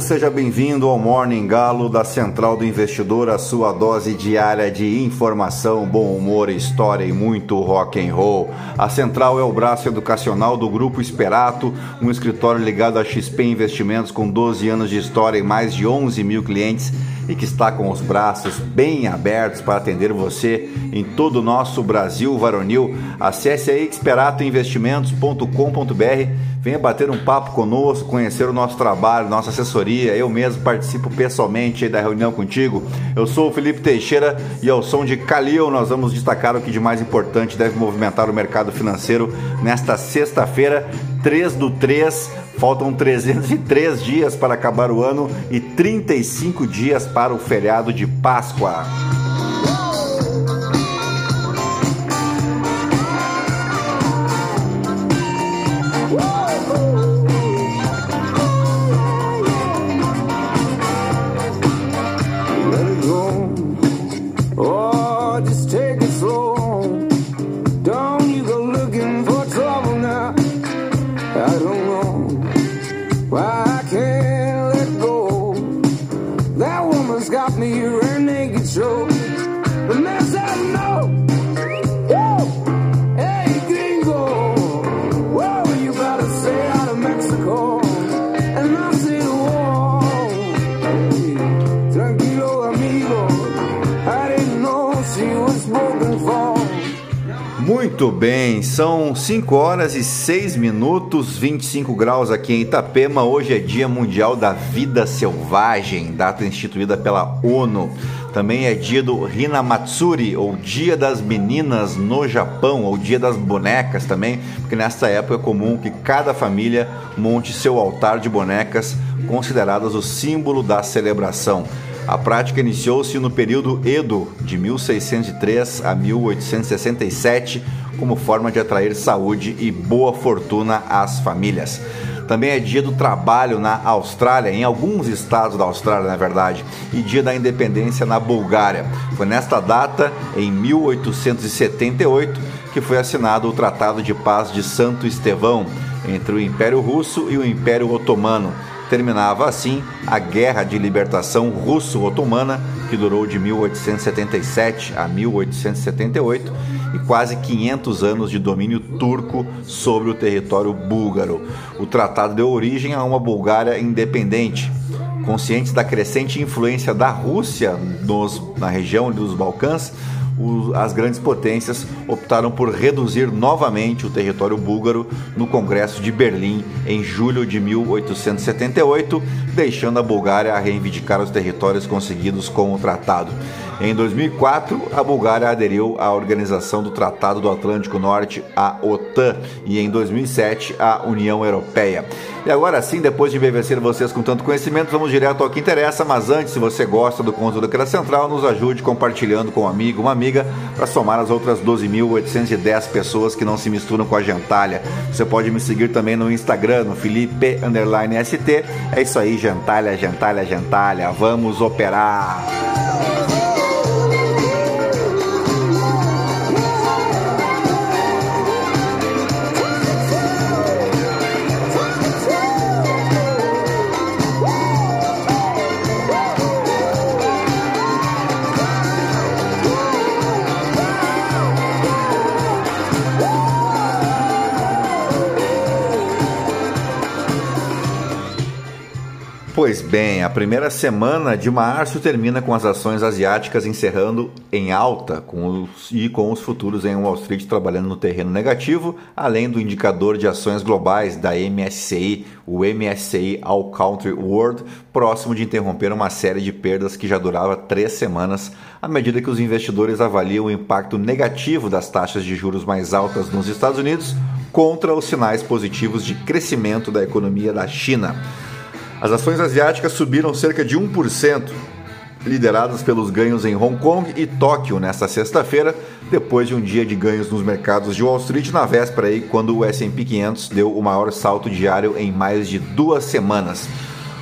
seja bem-vindo ao Morning Galo da Central do Investidor, a sua dose diária de informação, bom humor, história e muito rock and roll. A Central é o braço educacional do Grupo Esperato, um escritório ligado a XP Investimentos com 12 anos de história e mais de 11 mil clientes e que está com os braços bem abertos para atender você em todo o nosso Brasil varonil. Acesse aí experatoinvestimentos.com.br Venha bater um papo conosco, conhecer o nosso trabalho, nossa assessoria. Eu mesmo participo pessoalmente da reunião contigo. Eu sou o Felipe Teixeira e ao som de Calil nós vamos destacar o que de mais importante deve movimentar o mercado financeiro nesta sexta-feira, 3 do 3. Faltam 303 dias para acabar o ano e 35 dias para o feriado de Páscoa. 5 horas e 6 minutos, 25 graus aqui em Itapema. Hoje é Dia Mundial da Vida Selvagem, data instituída pela ONU. Também é dia do Hinamatsuri, ou Dia das Meninas no Japão, ou Dia das Bonecas também, porque nesta época é comum que cada família monte seu altar de bonecas, consideradas o símbolo da celebração. A prática iniciou-se no período Edo, de 1603 a 1867, como forma de atrair saúde e boa fortuna às famílias. Também é dia do trabalho na Austrália, em alguns estados da Austrália, na verdade, e dia da independência na Bulgária. Foi nesta data, em 1878, que foi assinado o Tratado de Paz de Santo Estevão entre o Império Russo e o Império Otomano Terminava assim a Guerra de Libertação Russo-Otomana, que durou de 1877 a 1878, e quase 500 anos de domínio turco sobre o território búlgaro. O tratado deu origem a uma Bulgária independente. Conscientes da crescente influência da Rússia nos, na região dos Balcãs, as grandes potências optaram por reduzir novamente o território búlgaro no Congresso de Berlim em julho de 1878, deixando a Bulgária a reivindicar os territórios conseguidos com o tratado. Em 2004, a Bulgária aderiu à Organização do Tratado do Atlântico Norte, a OTAN, e em 2007 à União Europeia. E agora sim, depois de embevecer vocês com tanto conhecimento, vamos direto ao que interessa. Mas antes, se você gosta do aqui da Central, nos ajude compartilhando com um amigo, uma amiga, para somar as outras 12.810 pessoas que não se misturam com a gentalha. Você pode me seguir também no Instagram, no Felipe_ST. É isso aí, gentalha, gentalha, gentalha. Vamos operar! Pois bem, a primeira semana de março termina com as ações asiáticas encerrando em alta com os, e com os futuros em Wall Street trabalhando no terreno negativo, além do indicador de ações globais da MSCI, o MSCI All Country World, próximo de interromper uma série de perdas que já durava três semanas, à medida que os investidores avaliam o impacto negativo das taxas de juros mais altas nos Estados Unidos contra os sinais positivos de crescimento da economia da China. As ações asiáticas subiram cerca de 1%, lideradas pelos ganhos em Hong Kong e Tóquio nesta sexta-feira, depois de um dia de ganhos nos mercados de Wall Street na véspera aí, quando o S&P 500 deu o maior salto diário em mais de duas semanas.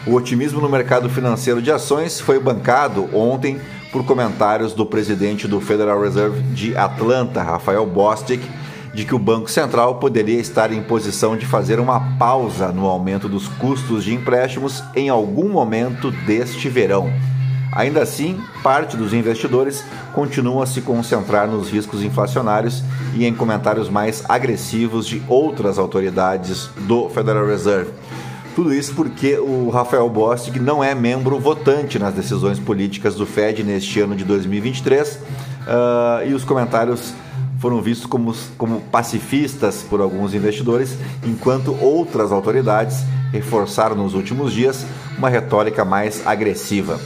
O otimismo no mercado financeiro de ações foi bancado ontem por comentários do presidente do Federal Reserve de Atlanta, Rafael Bostic, de que o Banco Central poderia estar em posição de fazer uma pausa no aumento dos custos de empréstimos em algum momento deste verão. Ainda assim, parte dos investidores continua a se concentrar nos riscos inflacionários e em comentários mais agressivos de outras autoridades do Federal Reserve. Tudo isso porque o Rafael Bostic não é membro votante nas decisões políticas do Fed neste ano de 2023 uh, ah, e os comentários foram vistos como, como pacifistas por alguns investidores, enquanto outras autoridades reforçaram nos últimos dias uma retórica mais agressiva.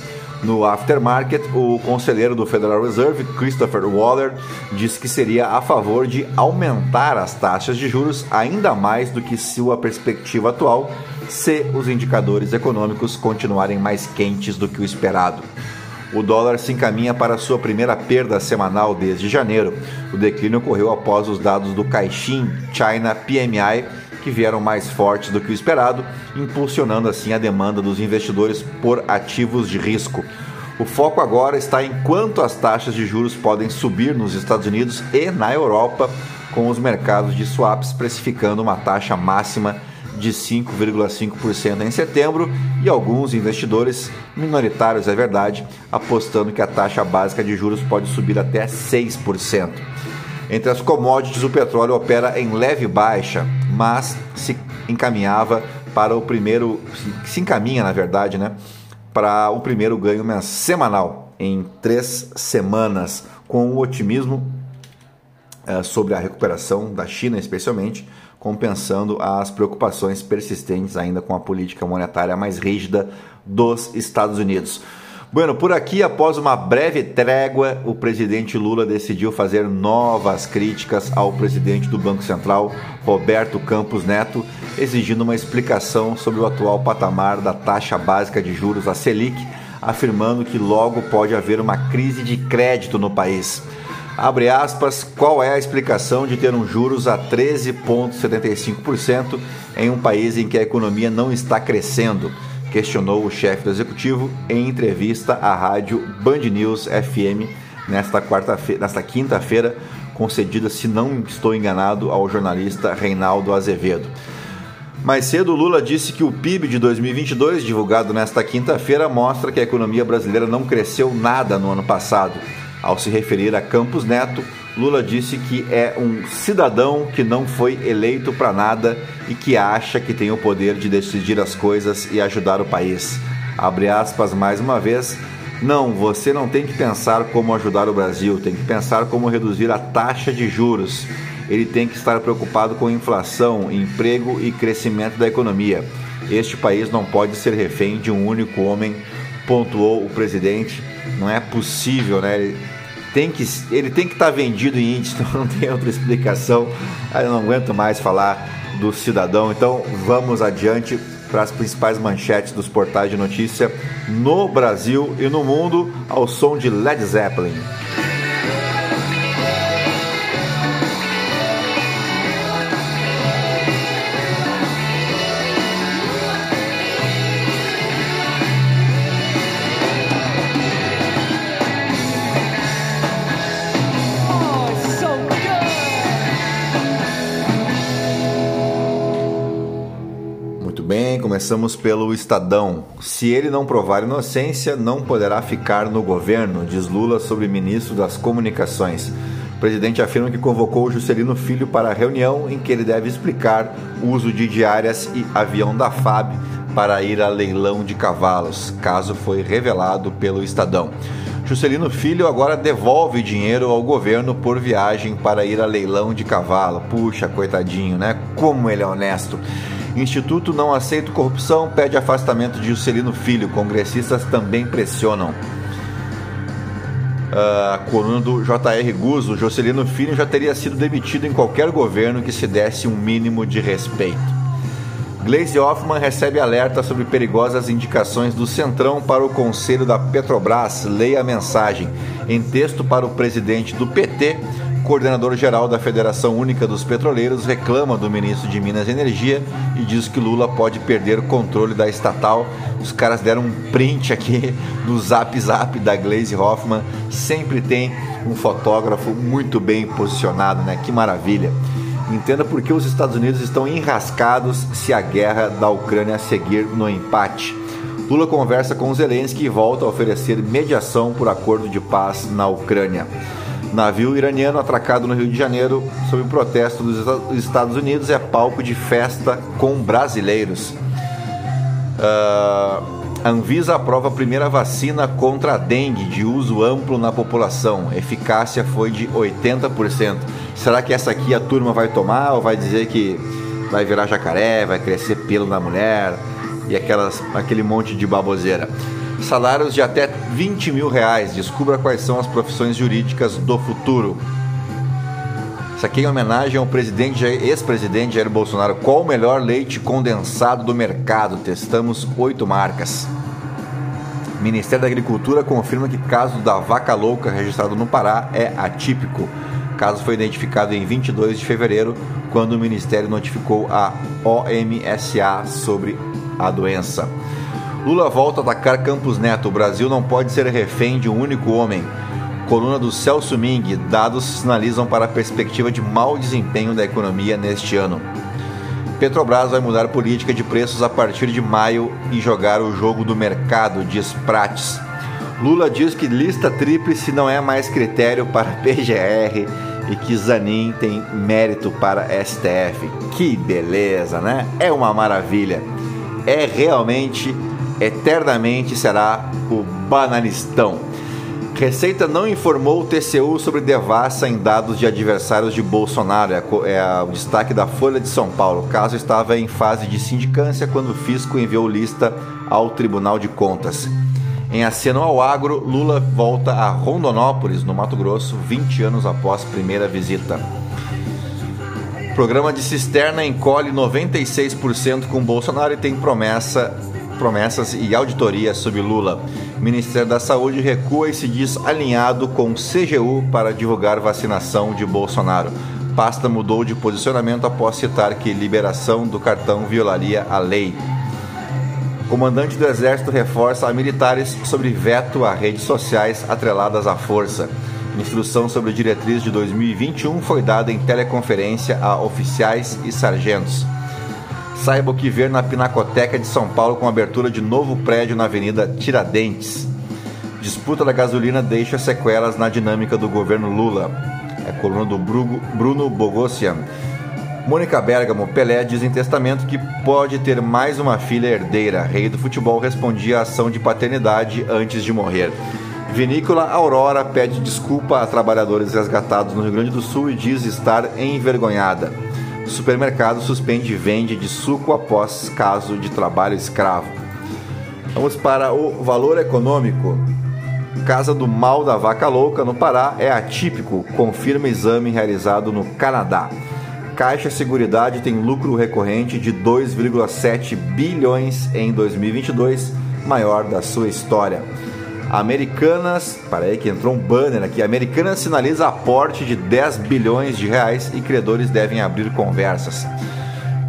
No aftermarket, o conselheiro do Federal Reserve, Christopher Waller, disse que seria a favor de aumentar as taxas de juros ainda mais do que sua perspectiva atual, se os indicadores econômicos continuarem mais quentes do que o esperado. O dólar se encaminha para sua primeira perda semanal desde janeiro. O declínio ocorreu após os dados do Caixin China PMI, que vieram mais fortes do que o esperado, impulsionando assim a demanda dos investidores por ativos de risco. O foco agora está em quanto as taxas de juros podem subir nos Estados Unidos e na Europa, com os mercados de swaps precificando uma taxa máxima de 5,5% em setembro e alguns investidores, minoritários é verdade, apostando que a taxa básica de juros pode subir até 6%. Entre as commodities, o petróleo opera em leve baixa, mas se encaminhava para o primeiro, se encaminha na verdade, né, para o primeiro ganho semanal em três semanas, com o otimismo é, sobre a recuperação da China, especialmente, compensando as preocupações persistentes ainda com a política monetária mais rígida dos Estados Unidos. Bueno, por aqui, após uma breve trégua, o presidente Lula decidiu fazer novas críticas ao presidente do Banco Central, Roberto Campos Neto, exigindo uma explicação sobre o atual patamar da taxa básica de juros, a Selic, afirmando que logo pode haver uma crise de crédito no país. Abre aspas, qual é a explicação de ter um juros a 13,75% em um país em que a economia não está crescendo? Questionou o chefe do executivo em entrevista à rádio Band News FM nesta, quarta-feira, nesta quinta-feira, concedida, se não estou enganado, ao jornalista Reinaldo Azevedo. Mais cedo, Lula disse que o PIB de 2022, divulgado nesta quinta-feira, mostra que a economia brasileira não cresceu nada no ano passado ao se referir a Campos Neto, Lula disse que é um cidadão que não foi eleito para nada e que acha que tem o poder de decidir as coisas e ajudar o país. Abre aspas mais uma vez. Não, você não tem que pensar como ajudar o Brasil, tem que pensar como reduzir a taxa de juros. Ele tem que estar preocupado com inflação, emprego e crescimento da economia. Este país não pode ser refém de um único homem, pontuou o presidente. Não é possível, né? Tem que, ele tem que estar tá vendido em índice, então não tem outra explicação. Eu não aguento mais falar do cidadão, então vamos adiante para as principais manchetes dos portais de notícia no Brasil e no mundo ao som de Led Zeppelin. Começamos pelo Estadão. Se ele não provar inocência, não poderá ficar no governo, diz Lula sobre ministro das Comunicações. O presidente afirma que convocou o Juscelino Filho para a reunião em que ele deve explicar o uso de diárias e avião da FAB para ir a leilão de cavalos, caso foi revelado pelo Estadão. Juscelino Filho agora devolve dinheiro ao governo por viagem para ir a leilão de cavalo. Puxa, coitadinho, né? Como ele é honesto. Instituto não aceita corrupção, pede afastamento de Juscelino Filho. Congressistas também pressionam. A coluna do J.R. Guzzo, Juscelino Filho já teria sido demitido em qualquer governo que se desse um mínimo de respeito. Gleisi Hoffmann recebe alerta sobre perigosas indicações do Centrão para o Conselho da Petrobras. Leia a mensagem. Em texto para o presidente do PT, coordenador-geral da Federação Única dos Petroleiros reclama do ministro de Minas e Energia e diz que Lula pode perder o controle da estatal. Os caras deram um print aqui no zap zap da Glaze Hoffman. Sempre tem um fotógrafo muito bem posicionado, né? Que maravilha. Entenda por que os Estados Unidos estão enrascados se a guerra da Ucrânia seguir no empate. Lula conversa com Zelensky e volta a oferecer mediação por acordo de paz na Ucrânia. Navio iraniano atracado no Rio de Janeiro sob o protesto dos Estados Unidos é palco de festa com brasileiros. Uh, Anvisa aprova a primeira vacina contra a dengue de uso amplo na população. Eficácia foi de 80%. Será que essa aqui a turma vai tomar ou vai dizer que vai virar jacaré, vai crescer pelo na mulher e aquelas, aquele monte de baboseira? Salários de até 20 mil reais. Descubra quais são as profissões jurídicas do futuro. Isso aqui é em homenagem ao presidente, ex-presidente Jair Bolsonaro. Qual o melhor leite condensado do mercado? Testamos oito marcas. Ministério da Agricultura confirma que caso da vaca louca registrado no Pará é atípico. O caso foi identificado em 22 de fevereiro, quando o Ministério notificou a OMSA sobre a doença. Lula volta a atacar Campos Neto. O Brasil não pode ser refém de um único homem. Coluna do Celso Ming. Dados sinalizam para a perspectiva de mau desempenho da economia neste ano. Petrobras vai mudar política de preços a partir de maio e jogar o jogo do mercado, diz Prates. Lula diz que lista tríplice não é mais critério para PGR e que Zanin tem mérito para STF. Que beleza, né? É uma maravilha. É realmente eternamente será o bananistão. Receita não informou o TCU sobre devassa em dados de adversários de Bolsonaro. É, é o destaque da Folha de São Paulo. O caso estava em fase de sindicância quando o fisco enviou lista ao Tribunal de Contas. Em aceno ao agro, Lula volta a Rondonópolis, no Mato Grosso, 20 anos após primeira visita. programa de cisterna encolhe 96% com Bolsonaro e tem promessa promessas e auditoria sobre Lula. O Ministério da Saúde recua e se diz alinhado com o CGU para divulgar vacinação de Bolsonaro. Pasta mudou de posicionamento após citar que liberação do cartão violaria a lei. comandante do Exército reforça a militares sobre veto a redes sociais atreladas à força. Instrução sobre diretriz de 2021 foi dada em teleconferência a oficiais e sargentos. Saiba o que ver na Pinacoteca de São Paulo com abertura de novo prédio na Avenida Tiradentes. Disputa da gasolina deixa sequelas na dinâmica do governo Lula. É coluna do Bruno Bogossian. Mônica Bergamo, Pelé diz em testamento que pode ter mais uma filha herdeira. Rei do futebol respondia à ação de paternidade antes de morrer. Vinícola Aurora pede desculpa a trabalhadores resgatados no Rio Grande do Sul e diz estar envergonhada. Supermercado suspende vende de suco após caso de trabalho escravo. Vamos para o valor econômico. Casa do Mal da Vaca Louca no Pará é atípico, confirma exame realizado no Canadá. Caixa Seguridade tem lucro recorrente de 2,7 bilhões em 2022, maior da sua história. Americanas, para aí que entrou um banner aqui. Americanas sinaliza aporte de 10 bilhões de reais e credores devem abrir conversas.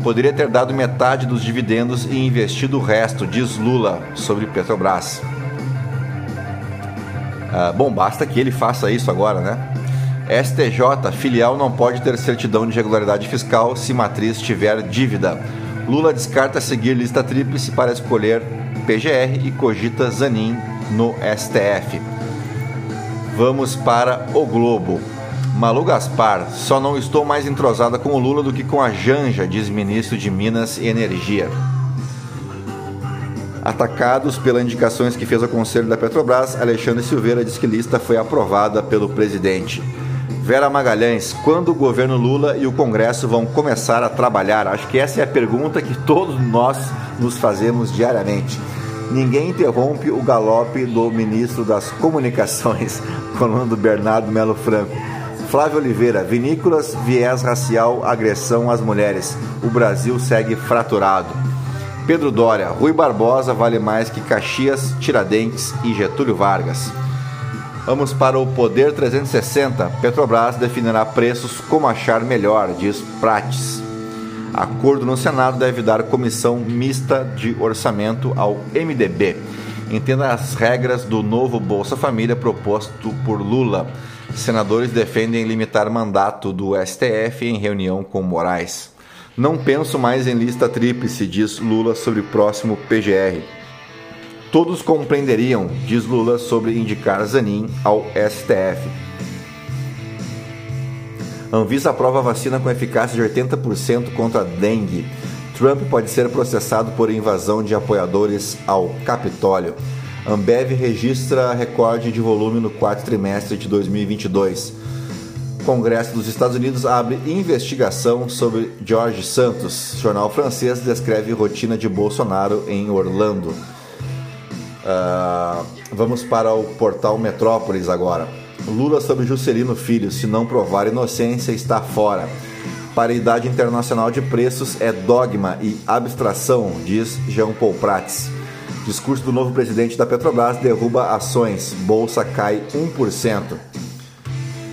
Poderia ter dado metade dos dividendos e investido o resto, diz Lula sobre Petrobras. Ah, bom, basta que ele faça isso agora, né? STJ, filial não pode ter certidão de regularidade fiscal se matriz tiver dívida. Lula descarta seguir lista tríplice para escolher PGR e cogita Zanin no STF. Vamos para o Globo. Malu Gaspar, só não estou mais entrosada com o Lula do que com a Janja, diz ministro de Minas e Energia. Atacados pelas indicações que fez o Conselho da Petrobras, Alexandre Silveira diz que lista foi aprovada pelo presidente. Vera Magalhães, quando o governo Lula e o Congresso vão começar a trabalhar? Acho que essa é a pergunta que todos nós nos fazemos diariamente. Ninguém interrompe o galope do ministro das Comunicações, falando Bernardo Melo Franco. Flávio Oliveira, vinícolas, viés racial, agressão às mulheres. O Brasil segue fraturado. Pedro Dória, Rui Barbosa vale mais que Caxias, Tiradentes e Getúlio Vargas. Vamos para o Poder 360. Petrobras definirá preços como achar melhor, diz Prates. Acordo no Senado deve dar comissão mista de orçamento ao MDB. Entenda as regras do novo Bolsa Família proposto por Lula. Senadores defendem limitar mandato do STF em reunião com Moraes. Não penso mais em lista tríplice, diz Lula sobre próximo PGR. Todos compreenderiam, diz Lula, sobre indicar Zanin ao STF. Anvisa aprova vacina com eficácia de 80% contra a dengue. Trump pode ser processado por invasão de apoiadores ao Capitólio. Ambev registra recorde de volume no quarto trimestre de 2022. Congresso dos Estados Unidos abre investigação sobre George Santos. Jornal francês descreve rotina de Bolsonaro em Orlando. Uh, vamos para o portal Metrópolis agora. Lula sobre Juscelino Filho, se não provar inocência, está fora. Paridade internacional de preços é dogma e abstração, diz Jean Paul Prats. Discurso do novo presidente da Petrobras derruba ações, bolsa cai 1%.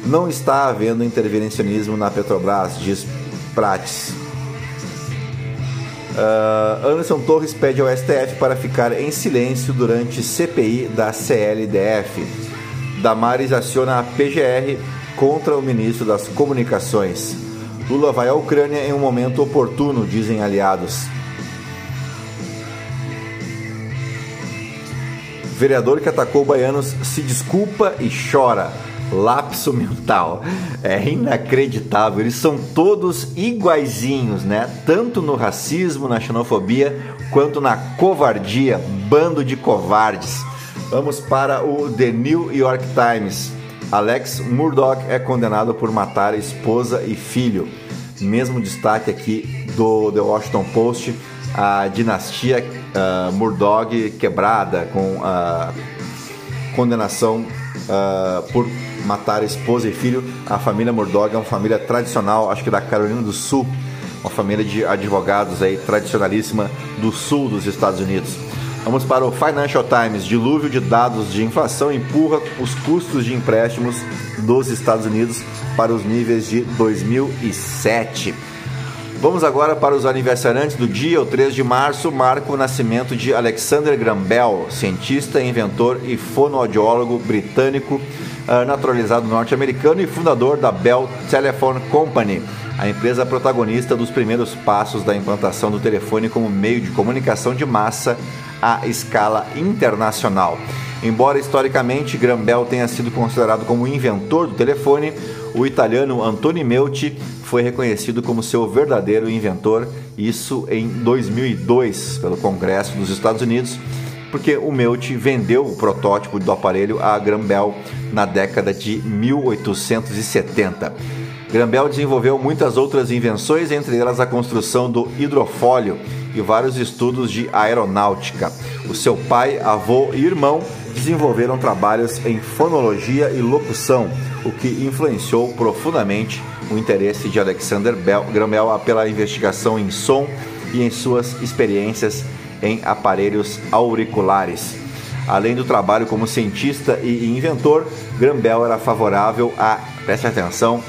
Não está havendo intervencionismo na Petrobras, diz Prates. Uh, Anderson Torres pede ao STF para ficar em silêncio durante CPI da CLDF. Damares aciona a PGR contra o ministro das Comunicações. Lula vai à Ucrânia em um momento oportuno, dizem aliados. Vereador que atacou baianos se desculpa e chora lapso mental. É inacreditável. Eles são todos iguaizinhos, né? Tanto no racismo, na xenofobia, quanto na covardia. Bando de covardes. Vamos para o The New York Times. Alex Murdoch é condenado por matar esposa e filho. Mesmo destaque aqui do The Washington Post, a dinastia uh, Murdoch quebrada com a condenação uh, por matar esposa e filho. A família Murdoch é uma família tradicional, acho que da Carolina do Sul, uma família de advogados aí tradicionalíssima do sul dos Estados Unidos. Vamos para o Financial Times. Dilúvio de dados de inflação empurra os custos de empréstimos dos Estados Unidos para os níveis de 2007. Vamos agora para os aniversariantes do dia. O 3 de março marca o nascimento de Alexander Graham Bell, cientista, inventor e fonoaudiólogo britânico uh, naturalizado norte-americano e fundador da Bell Telephone Company, a empresa protagonista dos primeiros passos da implantação do telefone como meio de comunicação de massa à escala internacional. Embora historicamente Graham Bell tenha sido considerado como o inventor do telefone, o italiano Antoni Meucci foi reconhecido como seu verdadeiro inventor, isso em 2002 pelo Congresso dos Estados Unidos porque o Meucci vendeu o protótipo do aparelho a Graham Bell na década de 1870. Graham Bell desenvolveu muitas outras invenções, entre elas a construção do hidrofólio e vários estudos de aeronáutica. O seu pai, avô e irmão desenvolveram trabalhos em fonologia e locução, o que influenciou profundamente o interesse de Alexander Bell, pela investigação em som e em suas experiências em aparelhos auriculares. Além do trabalho como cientista e inventor, Graham Bell era favorável à, preste atenção,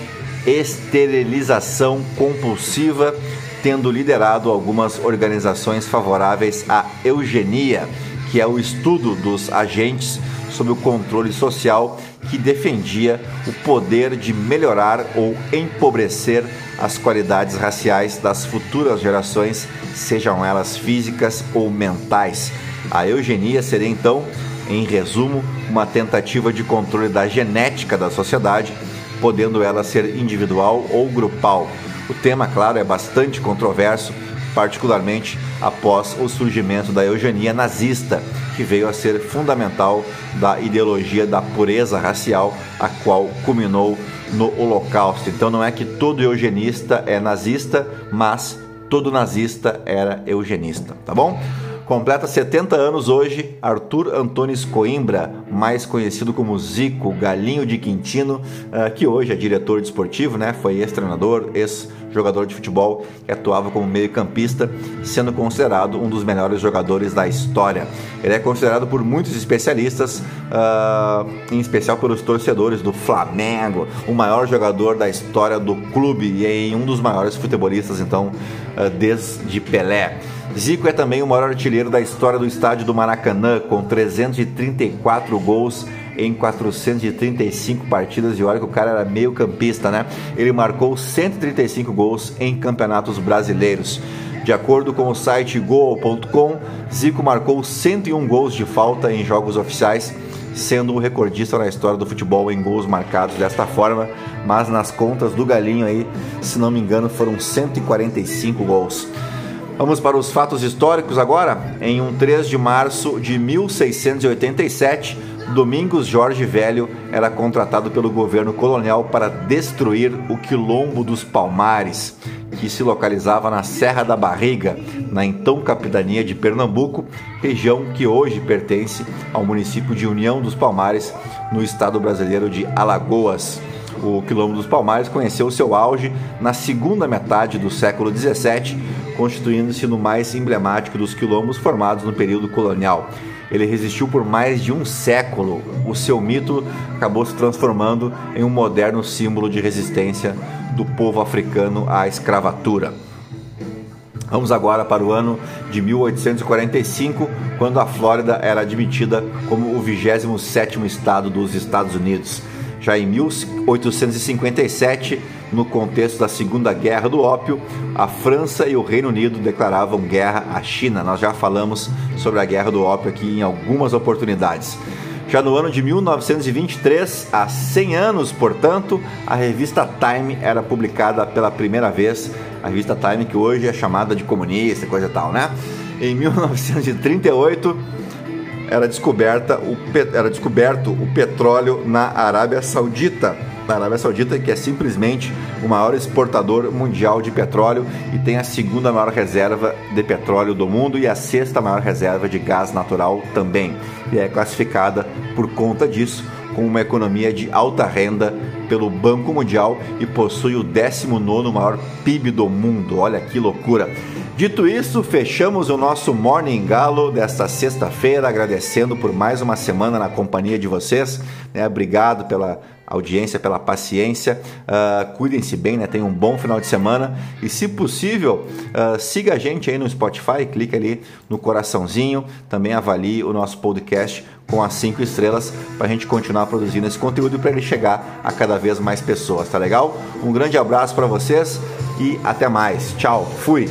esterilização compulsiva, tendo liderado algumas organizações favoráveis à eugenia, que é o estudo dos agentes sob o controle social que defendia o poder de melhorar ou empobrecer as qualidades raciais das futuras gerações, sejam elas físicas ou mentais. A eugenia seria então, em resumo, uma tentativa de controle da genética da sociedade, podendo ela ser individual ou grupal. O tema, claro, é bastante controverso, particularmente após o surgimento da eugenia nazista, que veio a ser fundamental da ideologia da pureza racial, a qual culminou no Holocausto. Então não é que todo eugenista é nazista, mas todo nazista era eugenista, tá bom? Completa 70 anos hoje Arthur Antunes Coimbra, mais conhecido como Zico, galinho de Quintino, uh, que hoje é diretor desportivo, né? Foi ex-treinador, ex-jogador de futebol que atuava como meio-campista, sendo considerado um dos melhores jogadores da história. Ele é considerado por muitos especialistas, uh, em especial pelos torcedores do Flamengo, o maior jogador da história do clube e um dos maiores futebolistas, então, uh, desde Pelé. Zico é também o maior artilheiro da história do estádio do Maracanã, com 334 gols em 435 partidas. E olha que o cara era meio campista, né? Ele marcou 135 gols em campeonatos brasileiros. De acordo com o site Goal.com, Zico marcou 101 gols de falta em jogos oficiais, sendo o recordista na história do futebol em gols marcados desta forma, mas nas contas do Galinho aí, se não me engano, foram 145 gols. Vamos para os fatos históricos agora. Em um 3 de março de 1687, Domingos Jorge Velho era contratado pelo governo colonial para destruir o Quilombo dos Palmares, que se localizava na Serra da Barriga, na então capitania de Pernambuco, região que hoje pertence ao município de União dos Palmares, no estado brasileiro de Alagoas. O Quilombo dos Palmares conheceu seu auge na segunda metade do século XVII, constituindo-se no mais emblemático dos quilombos formados no período colonial. Ele resistiu por mais de um século. O seu mito acabou se transformando em um moderno símbolo de resistência do povo africano à escravatura. Vamos agora para o ano de 1845, quando a Flórida era admitida como o 27º estado dos Estados Unidos. Já em 1857, no contexto da Segunda Guerra do Ópio, a França e o Reino Unido declaravam guerra à China. Nós já falamos sobre a Guerra do Ópio aqui em algumas oportunidades. Já no ano de 1923, há 100 anos, portanto, a revista Time era publicada pela primeira vez. A revista Time que hoje é chamada de comunista, coisa e tal, né? Em 1938, era, descoberta o, era descoberto o petróleo na Arábia Saudita. Na Arábia Saudita, que é simplesmente o maior exportador mundial de petróleo e tem a segunda maior reserva de petróleo do mundo e a sexta maior reserva de gás natural também. E é classificada por conta disso como uma economia de alta renda pelo Banco Mundial e possui o 19 maior PIB do mundo. Olha que loucura! Dito isso, fechamos o nosso Morning Galo desta sexta-feira, agradecendo por mais uma semana na companhia de vocês. Né? Obrigado pela audiência, pela paciência. Uh, Cuidem-se bem, né? Tenham um bom final de semana. E se possível, uh, siga a gente aí no Spotify, clique ali no coraçãozinho. Também avalie o nosso podcast com as cinco estrelas para a gente continuar produzindo esse conteúdo para ele chegar a cada vez mais pessoas, tá legal? Um grande abraço para vocês e até mais. Tchau, fui!